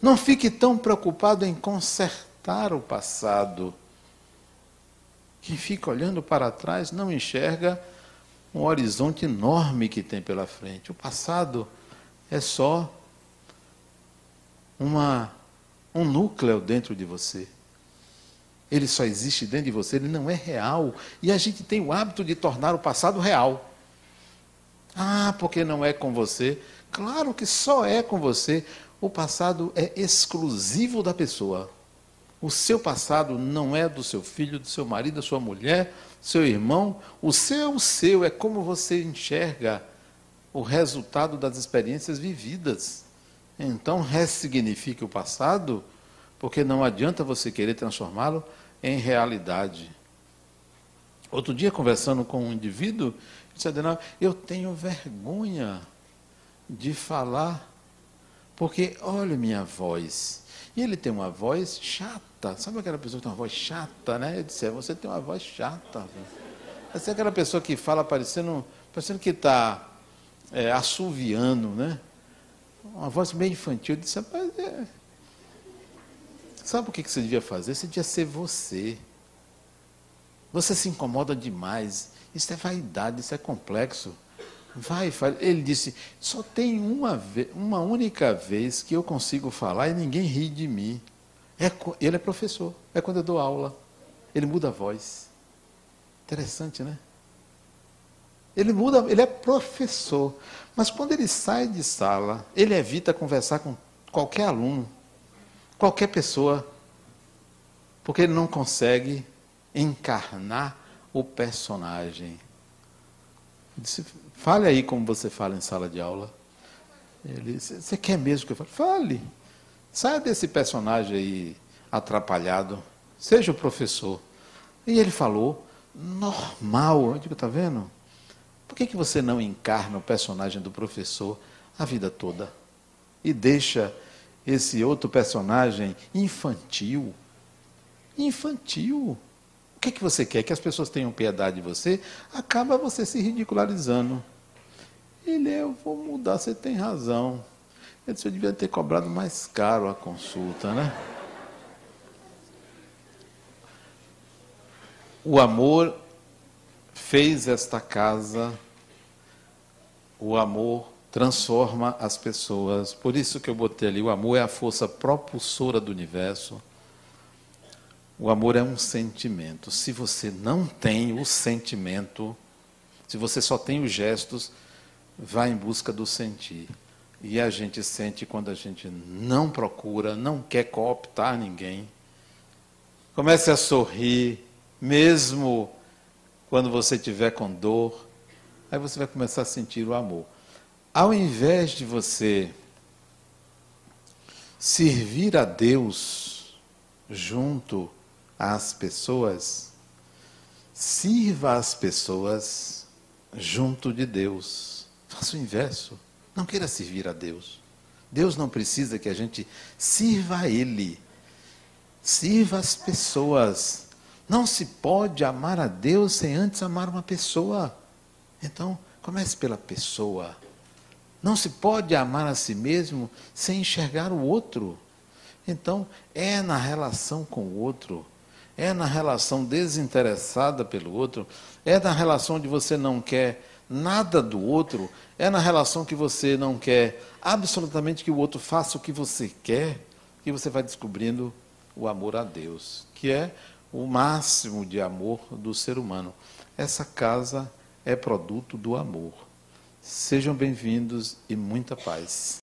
Não fique tão preocupado em consertar o passado quem fica olhando para trás não enxerga um horizonte enorme que tem pela frente. O passado é só uma, um núcleo dentro de você. Ele só existe dentro de você, ele não é real. E a gente tem o hábito de tornar o passado real. Ah, porque não é com você? Claro que só é com você. O passado é exclusivo da pessoa. O seu passado não é do seu filho, do seu marido, da sua mulher, do seu irmão. O seu é o seu, é como você enxerga o resultado das experiências vividas. Então, ressignifique o passado, porque não adianta você querer transformá-lo em realidade. Outro dia, conversando com um indivíduo, disse: Adenal, eu tenho vergonha de falar, porque olha minha voz. E ele tem uma voz chata. Sabe aquela pessoa que tem uma voz chata, né? Eu disse, é, você tem uma voz chata. Essa é aquela pessoa que fala parecendo, parecendo que está é, assoviando, né? Uma voz meio infantil. Eu disse, rapaz, é... Sabe o que você devia fazer? Você devia ser você. Você se incomoda demais. Isso é vaidade, isso é complexo. Vai, faz. Ele disse: só tem uma, uma única vez que eu consigo falar e ninguém ri de mim. É, ele é professor, é quando eu dou aula. Ele muda a voz. Interessante, né? Ele muda, ele é professor. Mas quando ele sai de sala, ele evita conversar com qualquer aluno, qualquer pessoa, porque ele não consegue encarnar o personagem. Disse, fale aí como você fala em sala de aula. Ele disse, você quer mesmo que eu fale? Fale. Saia desse personagem aí atrapalhado, seja o professor. E ele falou, normal. Eu digo, tá vendo? Por que, que você não encarna o personagem do professor a vida toda? E deixa esse outro personagem infantil? Infantil. Que, que você quer? Que as pessoas tenham piedade de você? Acaba você se ridicularizando. Ele, eu vou mudar, você tem razão. Eu disse, eu devia ter cobrado mais caro a consulta, né? O amor fez esta casa, o amor transforma as pessoas. Por isso que eu botei ali, o amor é a força propulsora do universo. O amor é um sentimento. Se você não tem o sentimento, se você só tem os gestos, vá em busca do sentir. E a gente sente quando a gente não procura, não quer cooptar ninguém. Comece a sorrir, mesmo quando você estiver com dor. Aí você vai começar a sentir o amor. Ao invés de você servir a Deus junto às pessoas, sirva as pessoas junto de Deus. Faça o inverso. Não queira servir a Deus. Deus não precisa que a gente sirva a Ele. Sirva as pessoas. Não se pode amar a Deus sem antes amar uma pessoa. Então, comece pela pessoa. Não se pode amar a si mesmo sem enxergar o outro. Então, é na relação com o outro, é na relação desinteressada pelo outro, é na relação onde você não quer nada do outro, é na relação que você não quer absolutamente que o outro faça o que você quer, que você vai descobrindo o amor a Deus, que é o máximo de amor do ser humano. Essa casa é produto do amor. Sejam bem-vindos e muita paz.